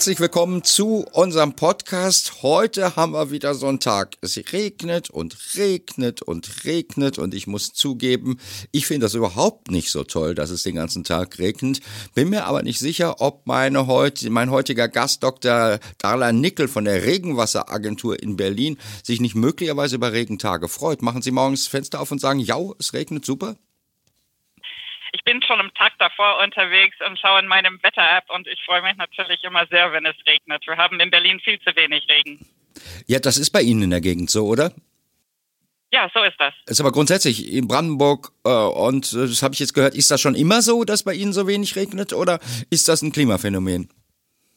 Herzlich willkommen zu unserem Podcast. Heute haben wir wieder so einen Tag. Es regnet und regnet und regnet und ich muss zugeben, ich finde das überhaupt nicht so toll, dass es den ganzen Tag regnet. Bin mir aber nicht sicher, ob meine heut, mein heutiger Gast Dr. Darla Nickel von der Regenwasseragentur in Berlin sich nicht möglicherweise über Regentage freut. Machen Sie morgens das Fenster auf und sagen, ja, es regnet super? Ich bin schon am Tag davor unterwegs und schaue in meinem Wetter-App und ich freue mich natürlich immer sehr, wenn es regnet. Wir haben in Berlin viel zu wenig Regen. Ja, das ist bei Ihnen in der Gegend so, oder? Ja, so ist das. Ist aber grundsätzlich in Brandenburg äh, und äh, das habe ich jetzt gehört, ist das schon immer so, dass bei Ihnen so wenig regnet oder ist das ein Klimaphänomen?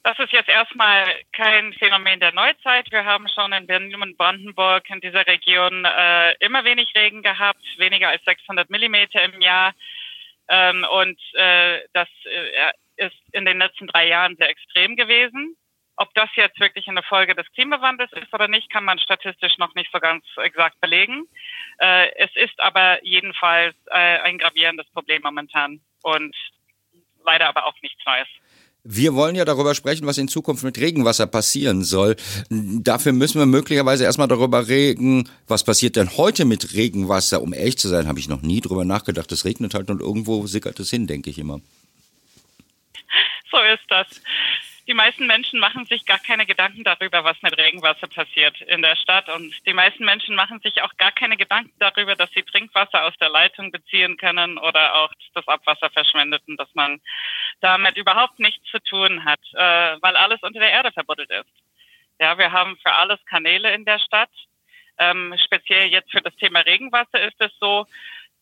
Das ist jetzt erstmal kein Phänomen der Neuzeit. Wir haben schon in Berlin und Brandenburg in dieser Region äh, immer wenig Regen gehabt, weniger als 600 Millimeter im Jahr. Ähm, und äh, das äh, ist in den letzten drei Jahren sehr extrem gewesen. Ob das jetzt wirklich eine Folge des Klimawandels ist oder nicht, kann man statistisch noch nicht so ganz exakt belegen. Äh, es ist aber jedenfalls äh, ein gravierendes Problem momentan und leider aber auch nichts Neues. Wir wollen ja darüber sprechen, was in Zukunft mit Regenwasser passieren soll. Dafür müssen wir möglicherweise erstmal darüber reden, was passiert denn heute mit Regenwasser. Um ehrlich zu sein, habe ich noch nie drüber nachgedacht. Es regnet halt und irgendwo sickert es hin, denke ich immer. So ist das die meisten Menschen machen sich gar keine Gedanken darüber, was mit Regenwasser passiert in der Stadt. Und die meisten Menschen machen sich auch gar keine Gedanken darüber, dass sie Trinkwasser aus der Leitung beziehen können oder auch das Abwasser verschwendet und dass man damit überhaupt nichts zu tun hat, äh, weil alles unter der Erde verbuddelt ist. Ja, wir haben für alles Kanäle in der Stadt. Ähm, speziell jetzt für das Thema Regenwasser ist es so,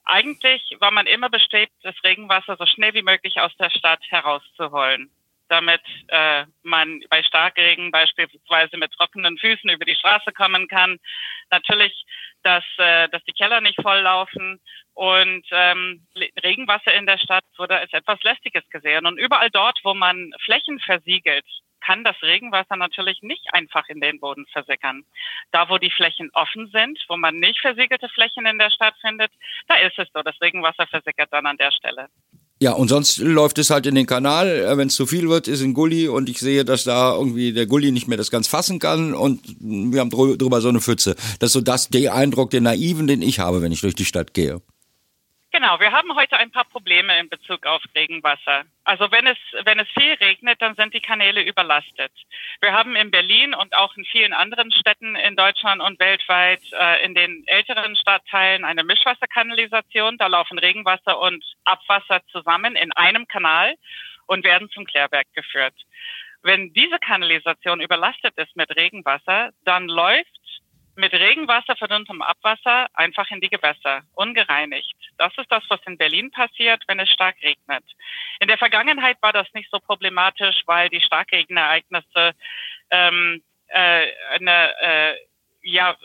eigentlich war man immer bestrebt, das Regenwasser so schnell wie möglich aus der Stadt herauszuholen damit äh, man bei Starkregen beispielsweise mit trockenen Füßen über die Straße kommen kann. Natürlich, dass, äh, dass die Keller nicht volllaufen und ähm, Regenwasser in der Stadt wurde als etwas Lästiges gesehen. Und überall dort, wo man Flächen versiegelt, kann das Regenwasser natürlich nicht einfach in den Boden versickern. Da, wo die Flächen offen sind, wo man nicht versiegelte Flächen in der Stadt findet, da ist es so, das Regenwasser versickert dann an der Stelle. Ja, und sonst läuft es halt in den Kanal. Äh, Wenn es zu viel wird, ist ein Gully und ich sehe, dass da irgendwie der Gully nicht mehr das ganz fassen kann und wir haben drüber so eine Pfütze. Das ist so das, der Eindruck, den Naiven, den ich habe, wenn ich durch die Stadt gehe. Genau, wir haben heute ein paar Probleme in Bezug auf Regenwasser. Also wenn es, wenn es viel regnet, dann sind die Kanäle überlastet. Wir haben in Berlin und auch in vielen anderen Städten in Deutschland und weltweit äh, in den älteren Stadtteilen eine Mischwasserkanalisation. Da laufen Regenwasser und Abwasser zusammen in einem Kanal und werden zum Klärwerk geführt. Wenn diese Kanalisation überlastet ist mit Regenwasser, dann läuft mit Regenwasser verdunntem Abwasser einfach in die Gewässer, ungereinigt. Das ist das, was in Berlin passiert, wenn es stark regnet. In der Vergangenheit war das nicht so problematisch, weil die Starkregenereignisse ähm, äh, eine, äh, ja,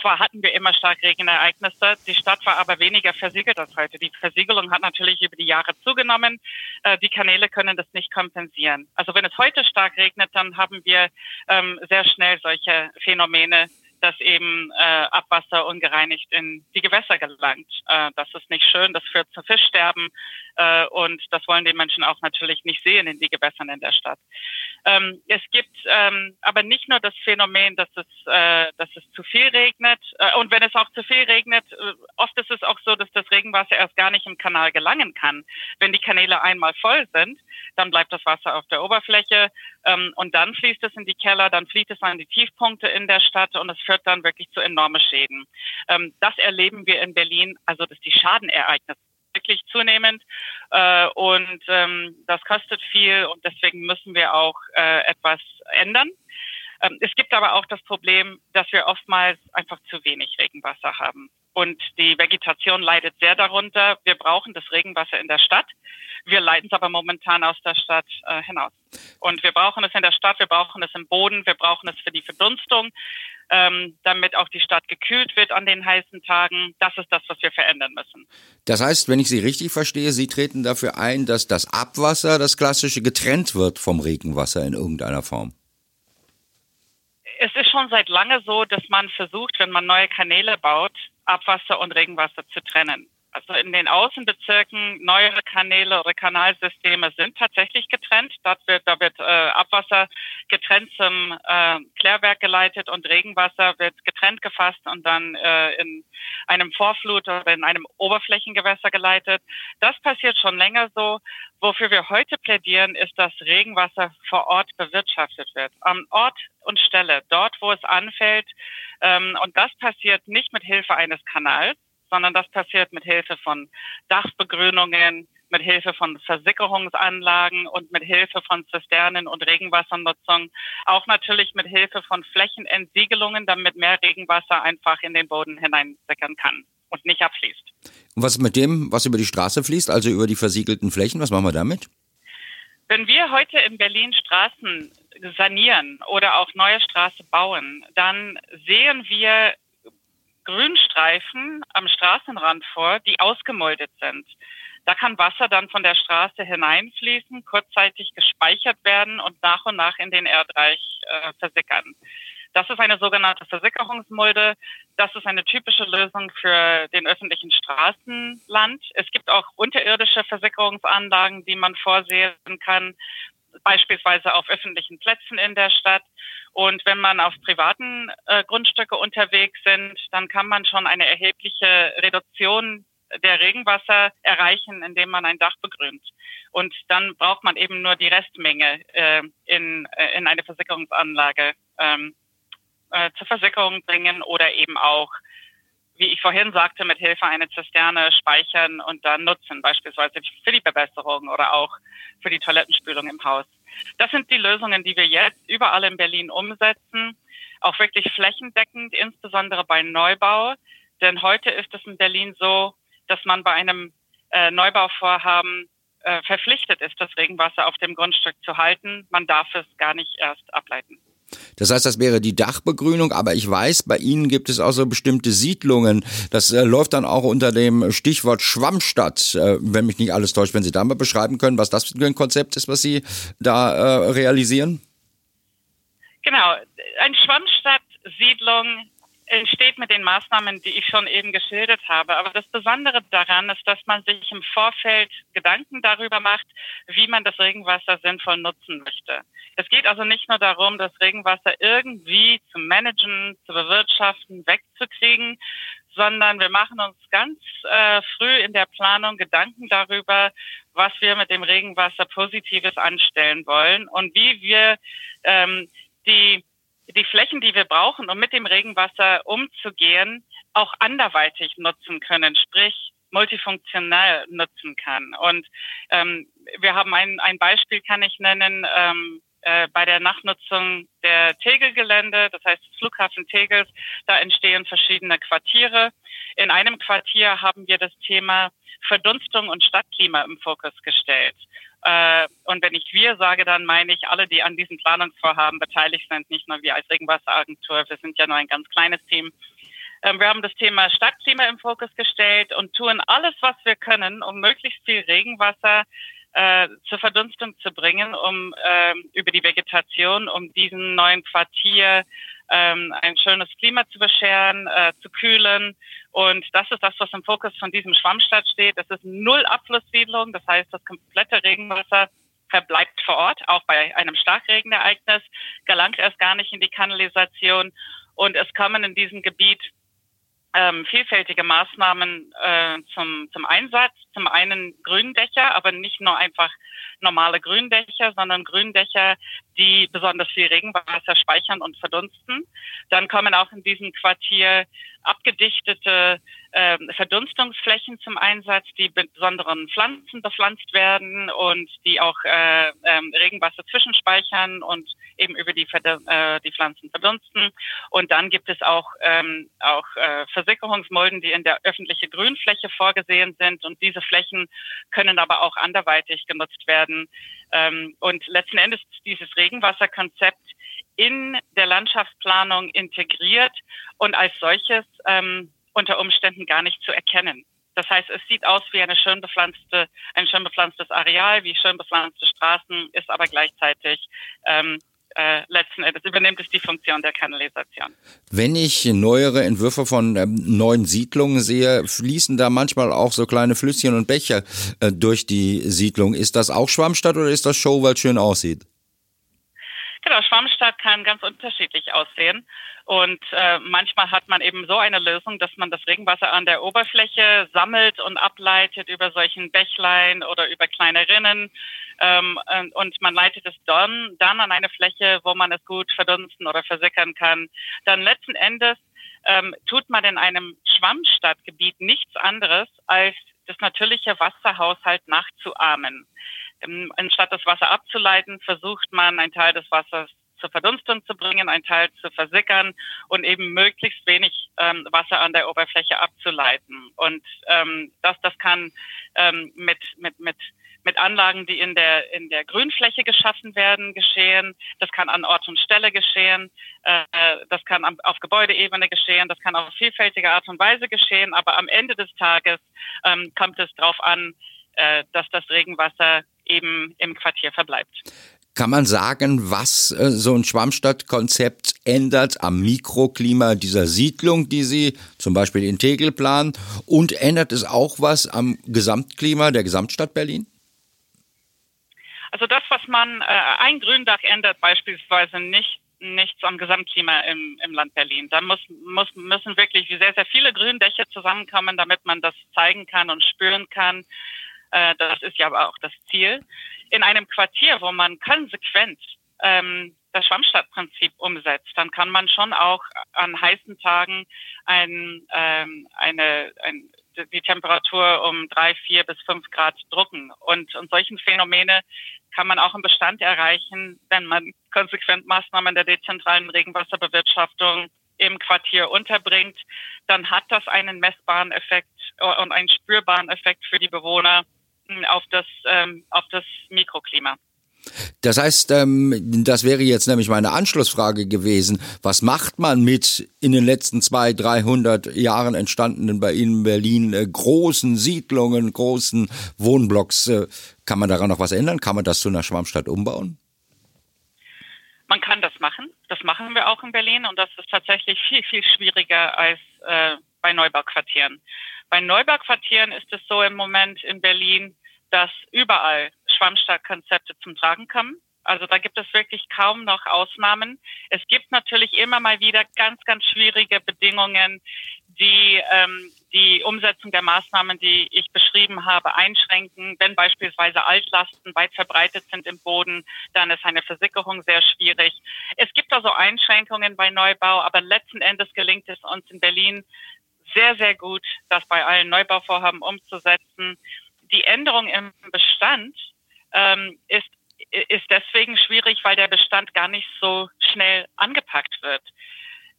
zwar hatten wir immer Starkregenereignisse, die Stadt war aber weniger versiegelt als heute. Die Versiegelung hat natürlich über die Jahre zugenommen. Äh, die Kanäle können das nicht kompensieren. Also wenn es heute stark regnet, dann haben wir ähm, sehr schnell solche Phänomene, dass eben äh, Abwasser ungereinigt in die Gewässer gelangt. Äh, das ist nicht schön, das führt zu Fischsterben äh, und das wollen die Menschen auch natürlich nicht sehen in die Gewässern in der Stadt. Ähm, es gibt ähm, aber nicht nur das Phänomen, dass es, äh, dass es zu viel regnet äh, und wenn es auch zu viel regnet, äh, oft ist es auch so, dass das Regenwasser erst gar nicht im Kanal gelangen kann. Wenn die Kanäle einmal voll sind, dann bleibt das Wasser auf der Oberfläche ähm, und dann fließt es in die Keller, dann fließt es an die Tiefpunkte in der Stadt und es führt dann wirklich zu enormen Schäden. Ähm, das erleben wir in Berlin, also dass die Schadenereignisse wirklich zunehmend äh, und ähm, das kostet viel und deswegen müssen wir auch äh, etwas ändern. Ähm, es gibt aber auch das Problem, dass wir oftmals einfach zu wenig Regenwasser haben. Und die Vegetation leidet sehr darunter. Wir brauchen das Regenwasser in der Stadt. Wir leiten es aber momentan aus der Stadt äh, hinaus. Und wir brauchen es in der Stadt, wir brauchen es im Boden, wir brauchen es für die Verdunstung, ähm, damit auch die Stadt gekühlt wird an den heißen Tagen. Das ist das, was wir verändern müssen. Das heißt, wenn ich Sie richtig verstehe, Sie treten dafür ein, dass das Abwasser, das klassische, getrennt wird vom Regenwasser in irgendeiner Form. Es ist schon seit lange so, dass man versucht, wenn man neue Kanäle baut, Abwasser und Regenwasser zu trennen. Also in den Außenbezirken neuere Kanäle oder Kanalsysteme sind tatsächlich getrennt. Dort wird, da wird äh, Abwasser getrennt zum äh, Klärwerk geleitet und Regenwasser wird getrennt gefasst und dann äh, in einem Vorflut oder in einem Oberflächengewässer geleitet. Das passiert schon länger so. Wofür wir heute plädieren, ist, dass Regenwasser vor Ort bewirtschaftet wird. Am Ort und Stelle, dort, wo es anfällt. Ähm, und das passiert nicht mit Hilfe eines Kanals, sondern das passiert mit Hilfe von Dachbegrünungen, mit Hilfe von Versickerungsanlagen und mit Hilfe von Zisternen und Regenwassernutzung. Auch natürlich mit Hilfe von Flächenentsiegelungen, damit mehr Regenwasser einfach in den Boden hineinsickern kann und nicht abfließt. Und was mit dem, was über die Straße fließt, also über die versiegelten Flächen, was machen wir damit? Wenn wir heute in Berlin Straßen sanieren oder auch neue Straßen bauen, dann sehen wir Grünstreifen am Straßenrand vor, die ausgemoldet sind. Da kann Wasser dann von der Straße hineinfließen, kurzzeitig gespeichert werden und nach und nach in den Erdreich äh, versickern. Das ist eine sogenannte Versickerungsmulde. Das ist eine typische Lösung für den öffentlichen Straßenland. Es gibt auch unterirdische Versickerungsanlagen, die man vorsehen kann beispielsweise auf öffentlichen Plätzen in der Stadt. Und wenn man auf privaten äh, Grundstücke unterwegs sind, dann kann man schon eine erhebliche Reduktion der Regenwasser erreichen, indem man ein Dach begrünt. Und dann braucht man eben nur die Restmenge äh, in, äh, in eine Versickerungsanlage ähm, äh, zur Versickerung bringen oder eben auch wie ich vorhin sagte, mit Hilfe einer Zisterne speichern und dann nutzen, beispielsweise für die Bewässerung oder auch für die Toilettenspülung im Haus. Das sind die Lösungen, die wir jetzt überall in Berlin umsetzen, auch wirklich flächendeckend, insbesondere bei Neubau. Denn heute ist es in Berlin so, dass man bei einem äh, Neubauvorhaben äh, verpflichtet ist, das Regenwasser auf dem Grundstück zu halten. Man darf es gar nicht erst ableiten. Das heißt, das wäre die Dachbegrünung, aber ich weiß, bei Ihnen gibt es auch so bestimmte Siedlungen. Das äh, läuft dann auch unter dem Stichwort Schwammstadt, äh, wenn mich nicht alles täuscht. Wenn Sie da mal beschreiben können, was das für ein Konzept ist, was Sie da äh, realisieren? Genau, eine Schwammstadtsiedlung entsteht mit den Maßnahmen, die ich schon eben geschildert habe. Aber das Besondere daran ist, dass man sich im Vorfeld Gedanken darüber macht, wie man das Regenwasser sinnvoll nutzen möchte. Es geht also nicht nur darum, das Regenwasser irgendwie zu managen, zu bewirtschaften, wegzukriegen, sondern wir machen uns ganz äh, früh in der Planung Gedanken darüber, was wir mit dem Regenwasser Positives anstellen wollen und wie wir ähm, die die Flächen, die wir brauchen, um mit dem Regenwasser umzugehen, auch anderweitig nutzen können, sprich multifunktional nutzen kann. Und ähm, wir haben ein, ein Beispiel, kann ich nennen, ähm, äh, bei der Nachnutzung der Tegelgelände, das heißt Flughafen Tegels, da entstehen verschiedene Quartiere. In einem Quartier haben wir das Thema Verdunstung und Stadtklima im Fokus gestellt. Äh, und wenn ich wir sage, dann meine ich alle, die an diesen Planungsvorhaben beteiligt sind, nicht nur wir als Regenwasseragentur. Wir sind ja nur ein ganz kleines Team. Ähm, wir haben das Thema Stadtklima im Fokus gestellt und tun alles, was wir können, um möglichst viel Regenwasser äh, zur Verdunstung zu bringen, um äh, über die Vegetation, um diesen neuen Quartier ähm, ein schönes Klima zu bescheren, äh, zu kühlen. Und das ist das, was im Fokus von diesem Schwammstadt steht. Das ist null Abflusssiedlung, das heißt, das komplette Regenwasser verbleibt vor Ort, auch bei einem Starkregenereignis, gelangt erst gar nicht in die Kanalisation. Und es kommen in diesem Gebiet ähm, vielfältige Maßnahmen äh, zum, zum Einsatz. Zum einen Gründächer, aber nicht nur einfach normale Gründächer, sondern Gründächer, die besonders viel Regenwasser speichern und verdunsten. Dann kommen auch in diesem Quartier abgedichtete äh, Verdunstungsflächen zum Einsatz, die besonderen Pflanzen bepflanzt werden und die auch äh, äh, Regenwasser zwischenspeichern und eben über die, äh, die Pflanzen verdunsten. Und dann gibt es auch, ähm, auch äh, Versickerungsmulden, die in der öffentlichen Grünfläche vorgesehen sind. Und diese Flächen können aber auch anderweitig genutzt werden. Ähm, und letzten Endes ist dieses Regenwasserkonzept in der Landschaftsplanung integriert und als solches ähm, unter Umständen gar nicht zu erkennen. Das heißt, es sieht aus wie eine schön bepflanzte, ein schön bepflanztes Areal, wie schön bepflanzte Straßen, ist aber gleichzeitig ähm, äh, letzten Endes übernimmt es die Funktion der Kanalisation. Wenn ich neuere Entwürfe von ähm, neuen Siedlungen sehe, fließen da manchmal auch so kleine Flüsschen und Becher äh, durch die Siedlung. Ist das auch Schwammstadt oder ist das Show, weil es schön aussieht? Schwammstadt kann ganz unterschiedlich aussehen. Und äh, manchmal hat man eben so eine Lösung, dass man das Regenwasser an der Oberfläche sammelt und ableitet über solchen Bächlein oder über kleine Rinnen. Ähm, und man leitet es dann, dann an eine Fläche, wo man es gut verdunsten oder versickern kann. Dann letzten Endes ähm, tut man in einem Schwammstadtgebiet nichts anderes, als das natürliche Wasserhaushalt nachzuahmen. Ähm, anstatt das Wasser abzuleiten, versucht man, einen Teil des Wassers zur Verdunstung zu bringen, einen Teil zu versickern und eben möglichst wenig ähm, Wasser an der Oberfläche abzuleiten. Und ähm, das, das kann ähm, mit, mit, mit mit Anlagen, die in der, in der Grünfläche geschaffen werden, geschehen. Das kann an Ort und Stelle geschehen. Äh, das kann auf Gebäudeebene geschehen. Das kann auf vielfältige Art und Weise geschehen. Aber am Ende des Tages ähm, kommt es darauf an, äh, dass das Regenwasser eben im Quartier verbleibt. Kann man sagen, was äh, so ein Schwammstadtkonzept ändert am Mikroklima dieser Siedlung, die Sie zum Beispiel in Tegel planen? Und ändert es auch was am Gesamtklima der Gesamtstadt Berlin? Also das, was man, äh, ein Gründach ändert beispielsweise nicht nichts am Gesamtklima im, im Land Berlin. Da muss, muss, müssen wirklich sehr, sehr viele Gründächer zusammenkommen, damit man das zeigen kann und spüren kann. Äh, das ist ja aber auch das Ziel. In einem Quartier, wo man konsequent ähm, das Schwammstadtprinzip umsetzt, dann kann man schon auch an heißen Tagen ein, ähm, eine, ein, die Temperatur um drei, vier bis fünf Grad drucken. Und, und solchen Phänomene kann man auch im Bestand erreichen, wenn man konsequent Maßnahmen der dezentralen Regenwasserbewirtschaftung im Quartier unterbringt, dann hat das einen messbaren Effekt und einen spürbaren Effekt für die Bewohner auf das, ähm, auf das Mikroklima. Das heißt, ähm, das wäre jetzt nämlich meine Anschlussfrage gewesen. Was macht man mit in den letzten zwei, dreihundert Jahren entstandenen bei Ihnen in Berlin äh, großen Siedlungen, großen Wohnblocks? Äh, kann man daran noch was ändern? Kann man das zu einer Schwammstadt umbauen? Man kann das machen. Das machen wir auch in Berlin und das ist tatsächlich viel, viel schwieriger als äh, bei Neubauquartieren. Bei Neubauquartieren ist es so im Moment in Berlin, dass überall Schwammstadtkonzepte zum Tragen kommen. Also da gibt es wirklich kaum noch Ausnahmen. Es gibt natürlich immer mal wieder ganz, ganz schwierige Bedingungen, die ähm, die Umsetzung der Maßnahmen, die ich beschrieben habe, einschränken. Wenn beispielsweise Altlasten weit verbreitet sind im Boden, dann ist eine Versickerung sehr schwierig. Es gibt also Einschränkungen bei Neubau, aber letzten Endes gelingt es uns in Berlin sehr, sehr gut, das bei allen Neubauvorhaben umzusetzen. Die Änderung im Bestand ähm, ist, ist deswegen schwierig, weil der Bestand gar nicht so schnell angepackt wird.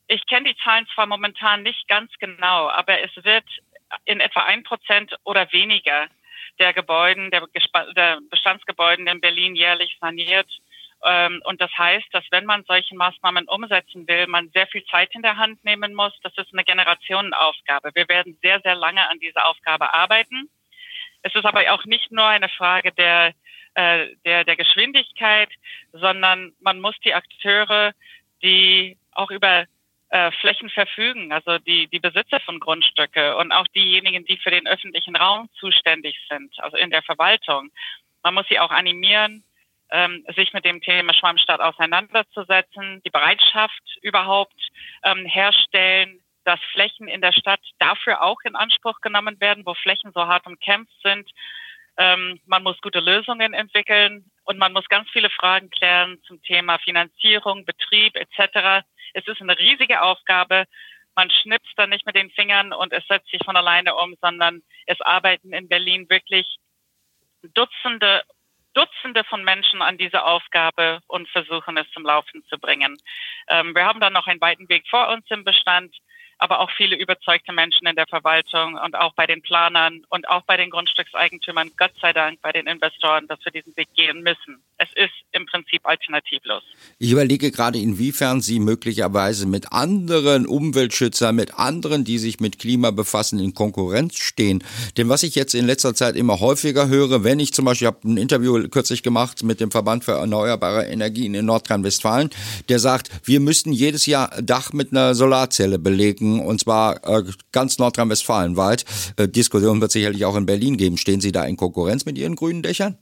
Ich kenne die Zahlen zwar momentan nicht ganz genau, aber es wird in etwa ein Prozent oder weniger der Gebäuden, der, der Bestandsgebäuden in Berlin jährlich saniert. Ähm, und das heißt, dass wenn man solche Maßnahmen umsetzen will, man sehr viel Zeit in der Hand nehmen muss. Das ist eine Generationenaufgabe. Wir werden sehr, sehr lange an dieser Aufgabe arbeiten. Es ist aber auch nicht nur eine Frage der äh, der, der Geschwindigkeit, sondern man muss die Akteure, die auch über äh, Flächen verfügen, also die, die Besitzer von Grundstücke und auch diejenigen, die für den öffentlichen Raum zuständig sind, also in der Verwaltung. Man muss sie auch animieren, ähm, sich mit dem Thema Schwammstadt auseinanderzusetzen, die Bereitschaft überhaupt ähm, herstellen, dass Flächen in der Stadt dafür auch in Anspruch genommen werden, wo Flächen so hart umkämpft sind, ähm, man muss gute Lösungen entwickeln und man muss ganz viele Fragen klären zum Thema Finanzierung, Betrieb etc. Es ist eine riesige Aufgabe. Man schnipst da nicht mit den Fingern und es setzt sich von alleine um, sondern es arbeiten in Berlin wirklich Dutzende Dutzende von Menschen an diese Aufgabe und versuchen es zum Laufen zu bringen. Ähm, wir haben dann noch einen weiten Weg vor uns im Bestand, aber auch viele überzeugte Menschen in der Verwaltung und auch bei den Planern und auch bei den Grundstückseigentümern, Gott sei Dank bei den Investoren, dass wir diesen Weg gehen müssen. Es ist im Prinzip alternativlos. Ich überlege gerade, inwiefern Sie möglicherweise mit anderen Umweltschützern, mit anderen, die sich mit Klima befassen, in Konkurrenz stehen. Denn was ich jetzt in letzter Zeit immer häufiger höre, wenn ich zum Beispiel, ich habe ein Interview kürzlich gemacht mit dem Verband für erneuerbare Energien in Nordrhein-Westfalen, der sagt, wir müssten jedes Jahr Dach mit einer Solarzelle belegen und zwar äh, ganz Nordrhein-Westfalen weit. Äh, Diskussion wird sicherlich auch in Berlin geben. Stehen Sie da in Konkurrenz mit Ihren grünen Dächern?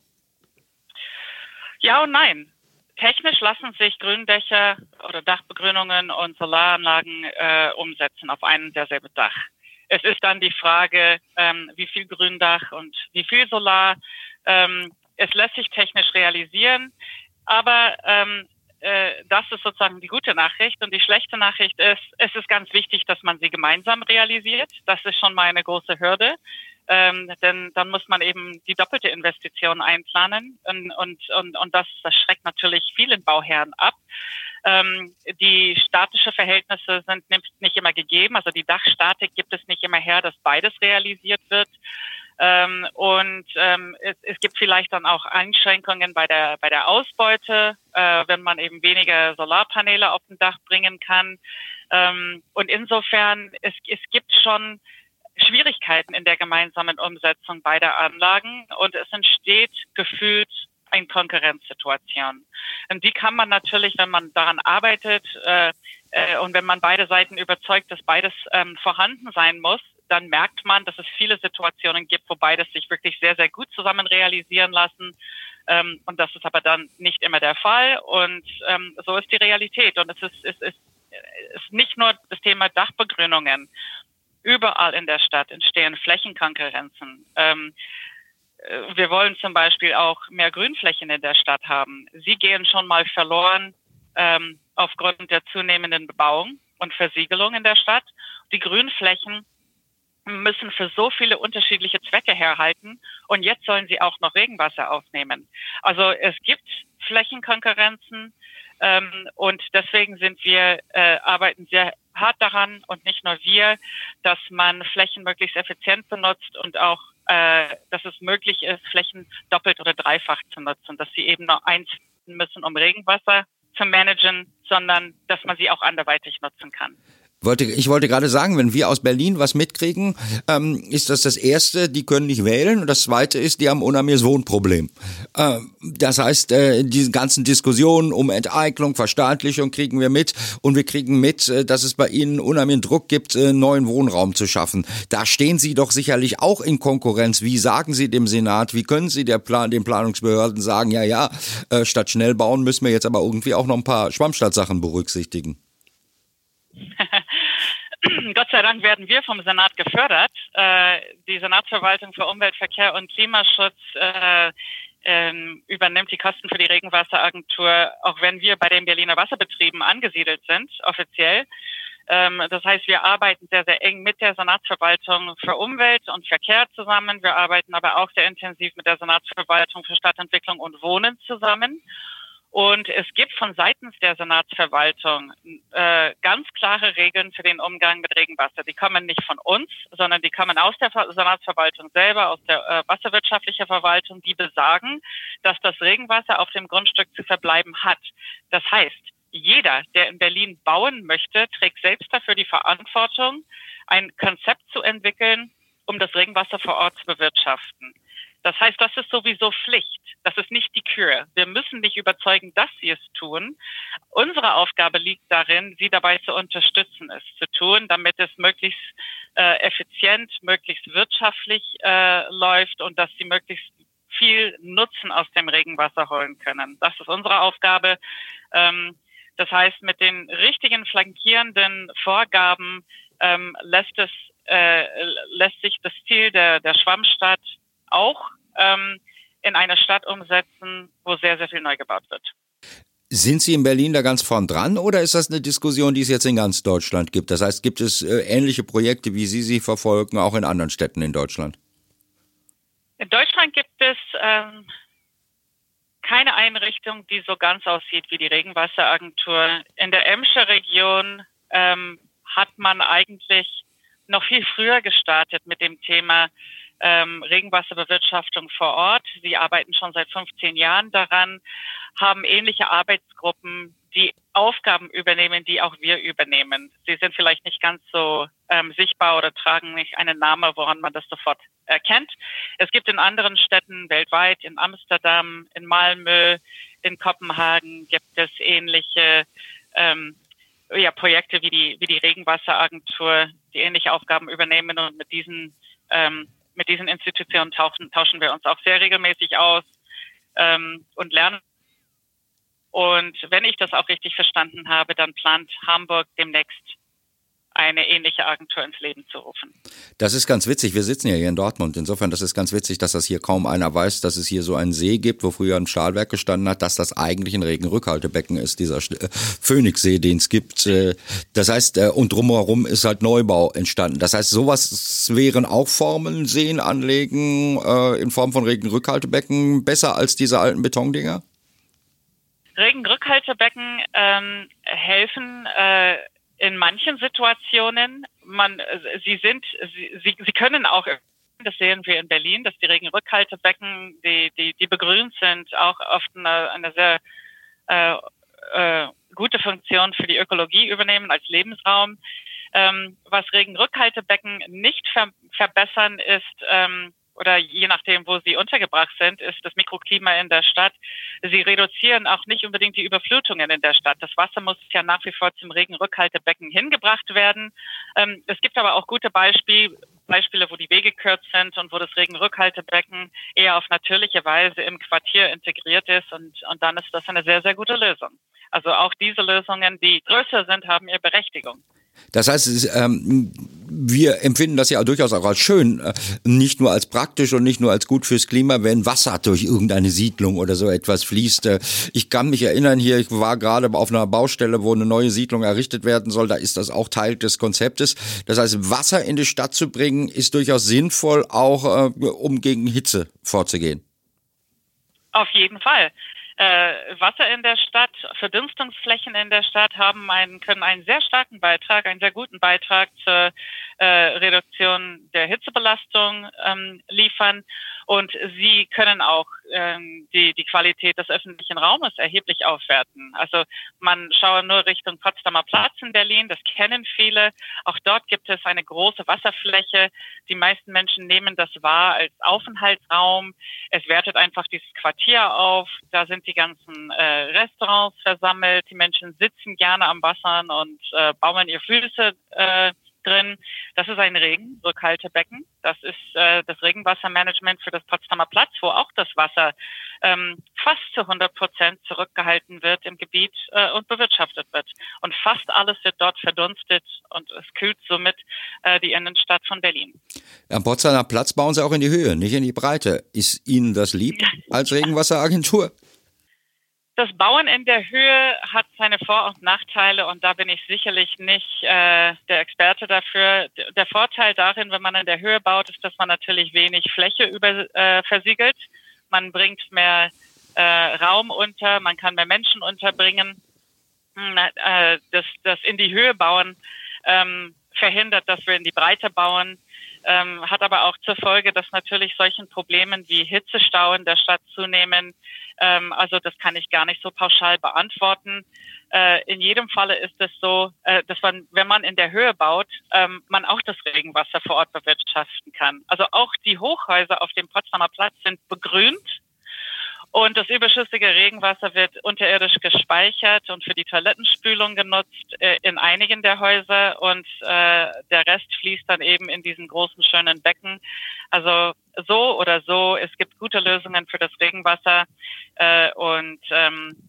Ja und nein. Technisch lassen sich Gründächer oder Dachbegrünungen und Solaranlagen äh, umsetzen auf einem derselben Dach. Es ist dann die Frage, ähm, wie viel Gründach und wie viel Solar. Ähm, es lässt sich technisch realisieren, aber ähm, äh, das ist sozusagen die gute Nachricht. Und die schlechte Nachricht ist, es ist ganz wichtig, dass man sie gemeinsam realisiert. Das ist schon mal eine große Hürde ähm, denn dann muss man eben die doppelte Investition einplanen und, und, und, und das, das schreckt natürlich vielen Bauherren ab. Ähm, die statische Verhältnisse sind nicht immer gegeben, also die Dachstatik gibt es nicht immer her, dass beides realisiert wird. Ähm, und ähm, es, es gibt vielleicht dann auch Einschränkungen bei der bei der Ausbeute, äh, wenn man eben weniger Solarpaneele auf dem Dach bringen kann. Ähm, und insofern es, es gibt schon Schwierigkeiten in der gemeinsamen Umsetzung beider Anlagen und es entsteht gefühlt eine Konkurrenzsituation. Und die kann man natürlich, wenn man daran arbeitet äh, äh, und wenn man beide Seiten überzeugt, dass beides ähm, vorhanden sein muss, dann merkt man, dass es viele Situationen gibt, wo beides sich wirklich sehr, sehr gut zusammen realisieren lassen. Ähm, und das ist aber dann nicht immer der Fall. Und ähm, so ist die Realität. Und es ist, es ist, es ist nicht nur das Thema Dachbegrünungen überall in der Stadt entstehen Flächenkonkurrenzen. Ähm, äh, wir wollen zum Beispiel auch mehr Grünflächen in der Stadt haben. Sie gehen schon mal verloren ähm, aufgrund der zunehmenden Bebauung und Versiegelung in der Stadt. Die Grünflächen müssen für so viele unterschiedliche Zwecke herhalten und jetzt sollen sie auch noch Regenwasser aufnehmen. Also es gibt Flächenkonkurrenzen ähm, und deswegen sind wir äh, arbeiten sehr hart daran und nicht nur wir, dass man Flächen möglichst effizient benutzt und auch, äh, dass es möglich ist, Flächen doppelt oder dreifach zu nutzen, dass sie eben nur eins müssen, um Regenwasser zu managen, sondern dass man sie auch anderweitig nutzen kann. Wollte, ich wollte gerade sagen, wenn wir aus Berlin was mitkriegen, ähm, ist das das Erste, die können nicht wählen und das Zweite ist, die haben unheimliches Wohnproblem. Äh, das heißt, äh, diese ganzen Diskussionen um Enteignung, Verstaatlichung kriegen wir mit und wir kriegen mit, äh, dass es bei ihnen unheimlichen Druck gibt, äh, neuen Wohnraum zu schaffen. Da stehen Sie doch sicherlich auch in Konkurrenz. Wie sagen Sie dem Senat, wie können Sie der Plan, den Planungsbehörden sagen, ja, ja, äh, statt schnell bauen müssen wir jetzt aber irgendwie auch noch ein paar Schwammstadtsachen berücksichtigen? Gott sei Dank werden wir vom Senat gefördert. Äh, die Senatsverwaltung für Umwelt, Verkehr und Klimaschutz äh, ähm, übernimmt die Kosten für die Regenwasseragentur, auch wenn wir bei den Berliner Wasserbetrieben angesiedelt sind, offiziell. Ähm, das heißt, wir arbeiten sehr, sehr eng mit der Senatsverwaltung für Umwelt und Verkehr zusammen. Wir arbeiten aber auch sehr intensiv mit der Senatsverwaltung für Stadtentwicklung und Wohnen zusammen. Und es gibt von seitens der Senatsverwaltung äh, ganz klare Regeln für den Umgang mit Regenwasser. Die kommen nicht von uns, sondern die kommen aus der Senatsverwaltung selber, aus der äh, wasserwirtschaftlichen Verwaltung, die besagen, dass das Regenwasser auf dem Grundstück zu verbleiben hat. Das heißt, jeder, der in Berlin bauen möchte, trägt selbst dafür die Verantwortung, ein Konzept zu entwickeln, um das Regenwasser vor Ort zu bewirtschaften. Das heißt, das ist sowieso Pflicht. Das ist nicht die Kür. Wir müssen nicht überzeugen, dass sie es tun. Unsere Aufgabe liegt darin, sie dabei zu unterstützen, es zu tun, damit es möglichst äh, effizient, möglichst wirtschaftlich äh, läuft und dass sie möglichst viel Nutzen aus dem Regenwasser holen können. Das ist unsere Aufgabe. Ähm, das heißt, mit den richtigen flankierenden Vorgaben ähm, lässt es äh, lässt sich das Ziel der, der Schwammstadt auch ähm, in eine Stadt umsetzen, wo sehr, sehr viel neu gebaut wird. Sind Sie in Berlin da ganz vorn dran oder ist das eine Diskussion, die es jetzt in ganz Deutschland gibt? Das heißt, gibt es äh, ähnliche Projekte, wie Sie sie verfolgen, auch in anderen Städten in Deutschland? In Deutschland gibt es ähm, keine Einrichtung, die so ganz aussieht wie die Regenwasseragentur. In der Emscher Region ähm, hat man eigentlich noch viel früher gestartet mit dem Thema ähm, Regenwasserbewirtschaftung vor Ort. Sie arbeiten schon seit 15 Jahren daran, haben ähnliche Arbeitsgruppen, die Aufgaben übernehmen, die auch wir übernehmen. Sie sind vielleicht nicht ganz so ähm, sichtbar oder tragen nicht einen Namen, woran man das sofort erkennt. Es gibt in anderen Städten weltweit, in Amsterdam, in Malmö, in Kopenhagen gibt es ähnliche ähm, ja, Projekte wie die, wie die Regenwasseragentur, die ähnliche Aufgaben übernehmen und mit diesen, ähm, mit diesen Institutionen tauschen, tauschen wir uns auch sehr regelmäßig aus ähm, und lernen. Und wenn ich das auch richtig verstanden habe, dann plant Hamburg demnächst eine ähnliche Agentur ins Leben zu rufen. Das ist ganz witzig. Wir sitzen ja hier in Dortmund. Insofern, das ist ganz witzig, dass das hier kaum einer weiß, dass es hier so einen See gibt, wo früher ein Stahlwerk gestanden hat, dass das eigentlich ein Regenrückhaltebecken ist, dieser äh, Phoenixsee, den es gibt. Äh, das heißt, äh, und drumherum ist halt Neubau entstanden. Das heißt, sowas wären auch Formen, Seen anlegen in Form von Regenrückhaltebecken besser als diese alten Betondinger? Regenrückhaltebecken ähm, helfen äh, in manchen Situationen, man, sie sind, sie, sie, sie können auch, das sehen wir in Berlin, dass die Regenrückhaltebecken, die, die, die begrünt sind, auch oft eine, eine sehr äh, äh, gute Funktion für die Ökologie übernehmen als Lebensraum. Ähm, was Regenrückhaltebecken nicht ver verbessern, ist ähm, oder je nachdem, wo sie untergebracht sind, ist das Mikroklima in der Stadt. Sie reduzieren auch nicht unbedingt die Überflutungen in der Stadt. Das Wasser muss ja nach wie vor zum Regenrückhaltebecken hingebracht werden. Ähm, es gibt aber auch gute Beispiele, Beispiele, wo die Wege kürzt sind und wo das Regenrückhaltebecken eher auf natürliche Weise im Quartier integriert ist und, und dann ist das eine sehr, sehr gute Lösung. Also auch diese Lösungen, die größer sind, haben ihre Berechtigung. Das heißt, ähm, wir empfinden das ja durchaus auch als schön, äh, nicht nur als praktisch und nicht nur als gut fürs Klima, wenn Wasser durch irgendeine Siedlung oder so etwas fließt. Äh, ich kann mich erinnern, hier, ich war gerade auf einer Baustelle, wo eine neue Siedlung errichtet werden soll, da ist das auch Teil des Konzeptes. Das heißt, Wasser in die Stadt zu bringen, ist durchaus sinnvoll, auch äh, um gegen Hitze vorzugehen. Auf jeden Fall äh, Wasser in der Stadt, Verdunstungsflächen in der Stadt haben einen, können einen sehr starken Beitrag, einen sehr guten Beitrag zur äh, Reduktion der Hitzebelastung ähm, liefern. Und sie können auch ähm, die, die Qualität des öffentlichen Raumes erheblich aufwerten. Also man schaue nur Richtung Potsdamer Platz in Berlin, das kennen viele. Auch dort gibt es eine große Wasserfläche. Die meisten Menschen nehmen das wahr als Aufenthaltsraum. Es wertet einfach dieses Quartier auf. Da sind die ganzen äh, Restaurants versammelt. Die Menschen sitzen gerne am Wasser und äh, baumeln ihr Füße äh, drin. Das ist ein Regenrückhaltebecken. Das ist äh, das Regenwassermanagement für das Potsdamer Platz, wo auch das Wasser ähm, fast zu 100 Prozent zurückgehalten wird im Gebiet äh, und bewirtschaftet wird. Und fast alles wird dort verdunstet und es kühlt somit äh, die Innenstadt von Berlin. Am Potsdamer Platz bauen Sie auch in die Höhe, nicht in die Breite. Ist Ihnen das lieb als Regenwasseragentur? Das Bauen in der Höhe hat seine Vor- und Nachteile und da bin ich sicherlich nicht äh, der Experte dafür. Der Vorteil darin, wenn man in der Höhe baut, ist, dass man natürlich wenig Fläche über, äh, versiegelt. Man bringt mehr äh, Raum unter, man kann mehr Menschen unterbringen. Hm, äh, das, das in die Höhe bauen ähm, verhindert, dass wir in die Breite bauen. Ähm, hat aber auch zur Folge, dass natürlich solchen Problemen wie Hitzestau in der Stadt zunehmen, ähm, also das kann ich gar nicht so pauschal beantworten. Äh, in jedem Falle ist es so, äh, dass man, wenn man in der Höhe baut, ähm, man auch das Regenwasser vor Ort bewirtschaften kann. Also auch die Hochhäuser auf dem Potsdamer Platz sind begrünt und das überschüssige Regenwasser wird unterirdisch gespeichert und für die Toilettenspülung genutzt äh, in einigen der Häuser und äh, der Rest fließt dann eben in diesen großen schönen Becken. Also so oder so, es gibt gute Lösungen für das Regenwasser äh, und ähm, äh,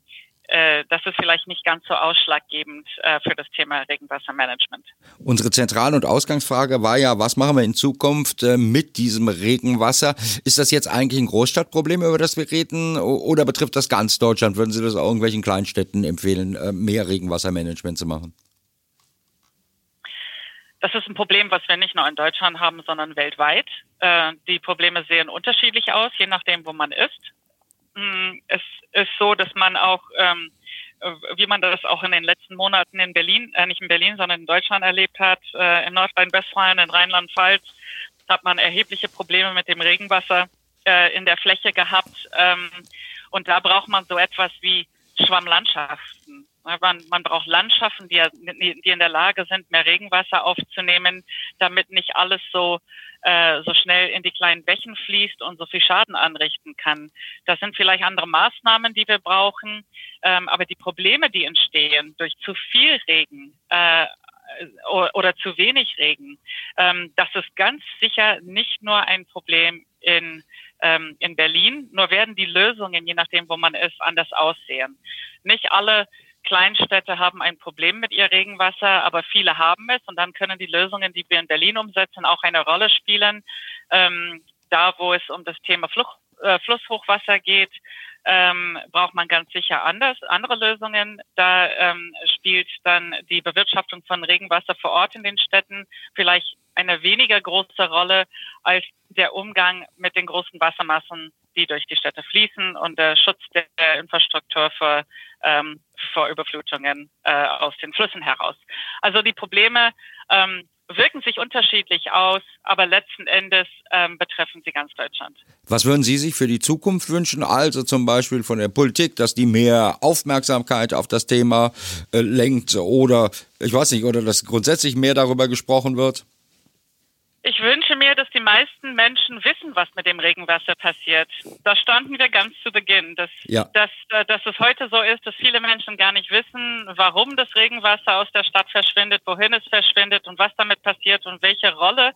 das ist vielleicht nicht ganz so ausschlaggebend äh, für das Thema Regenwassermanagement. Unsere Zentral- und Ausgangsfrage war ja, was machen wir in Zukunft äh, mit diesem Regenwasser? Ist das jetzt eigentlich ein Großstadtproblem, über das wir reden, oder betrifft das ganz Deutschland? Würden Sie das auch irgendwelchen Kleinstädten empfehlen, mehr Regenwassermanagement zu machen? Das ist ein Problem, was wir nicht nur in Deutschland haben, sondern weltweit. Die Probleme sehen unterschiedlich aus, je nachdem, wo man ist. Mm, es ist so, dass man auch ähm, wie man das auch in den letzten Monaten in Berlin, äh, nicht in Berlin, sondern in Deutschland erlebt hat, äh, in Nordrhein-Westfalen, in Rheinland-Pfalz, hat man erhebliche Probleme mit dem Regenwasser äh, in der Fläche gehabt. Ähm, und da braucht man so etwas wie Schwammlandschaften. Man, man braucht Landschaften, die, die in der Lage sind, mehr Regenwasser aufzunehmen, damit nicht alles so äh, so schnell in die kleinen Bächen fließt und so viel Schaden anrichten kann. Das sind vielleicht andere Maßnahmen, die wir brauchen, ähm, aber die Probleme, die entstehen durch zu viel Regen äh, oder zu wenig Regen, ähm, das ist ganz sicher nicht nur ein Problem in ähm, in Berlin. Nur werden die Lösungen, je nachdem, wo man ist, anders aussehen. Nicht alle Kleinstädte haben ein Problem mit ihr Regenwasser, aber viele haben es und dann können die Lösungen, die wir in Berlin umsetzen, auch eine Rolle spielen. Ähm, da, wo es um das Thema Fluch, äh, Flusshochwasser geht, ähm, braucht man ganz sicher anders, andere Lösungen. Da ähm, spielt dann die Bewirtschaftung von Regenwasser vor Ort in den Städten vielleicht eine weniger große Rolle als der Umgang mit den großen Wassermassen, die durch die Städte fließen und der Schutz der Infrastruktur vor, ähm, vor Überflutungen äh, aus den Flüssen heraus. Also die Probleme ähm, wirken sich unterschiedlich aus, aber letzten Endes ähm, betreffen sie ganz Deutschland. Was würden Sie sich für die Zukunft wünschen? Also zum Beispiel von der Politik, dass die mehr Aufmerksamkeit auf das Thema äh, lenkt oder ich weiß nicht, oder dass grundsätzlich mehr darüber gesprochen wird? Ich wünsche mir, dass die meisten Menschen wissen, was mit dem Regenwasser passiert. Da standen wir ganz zu Beginn, dass, ja. dass, äh, dass es heute so ist, dass viele Menschen gar nicht wissen, warum das Regenwasser aus der Stadt verschwindet, wohin es verschwindet und was damit passiert und welche Rolle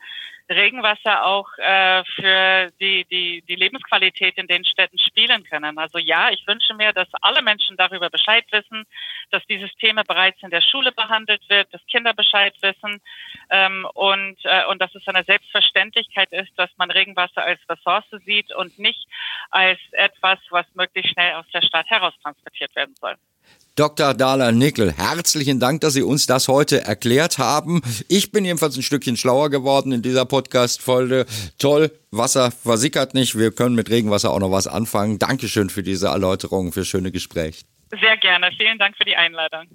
Regenwasser auch äh, für die, die, die Lebensqualität in den Städten spielen können. Also ja, ich wünsche mir, dass alle Menschen darüber Bescheid wissen, dass dieses Thema bereits in der Schule behandelt wird, dass Kinder Bescheid wissen ähm, und, äh, und dass es eine Selbstverständlichkeit ist, dass man Regenwasser als Ressource sieht und nicht als etwas, was möglichst schnell aus der Stadt heraus transportiert werden soll. Dr. Dahler Nickel, herzlichen Dank, dass Sie uns das heute erklärt haben. Ich bin jedenfalls ein Stückchen schlauer geworden in dieser Podcast-Folge. Toll, Wasser versickert nicht. Wir können mit Regenwasser auch noch was anfangen. Dankeschön für diese Erläuterung, für das schöne Gespräch. Sehr gerne. Vielen Dank für die Einladung.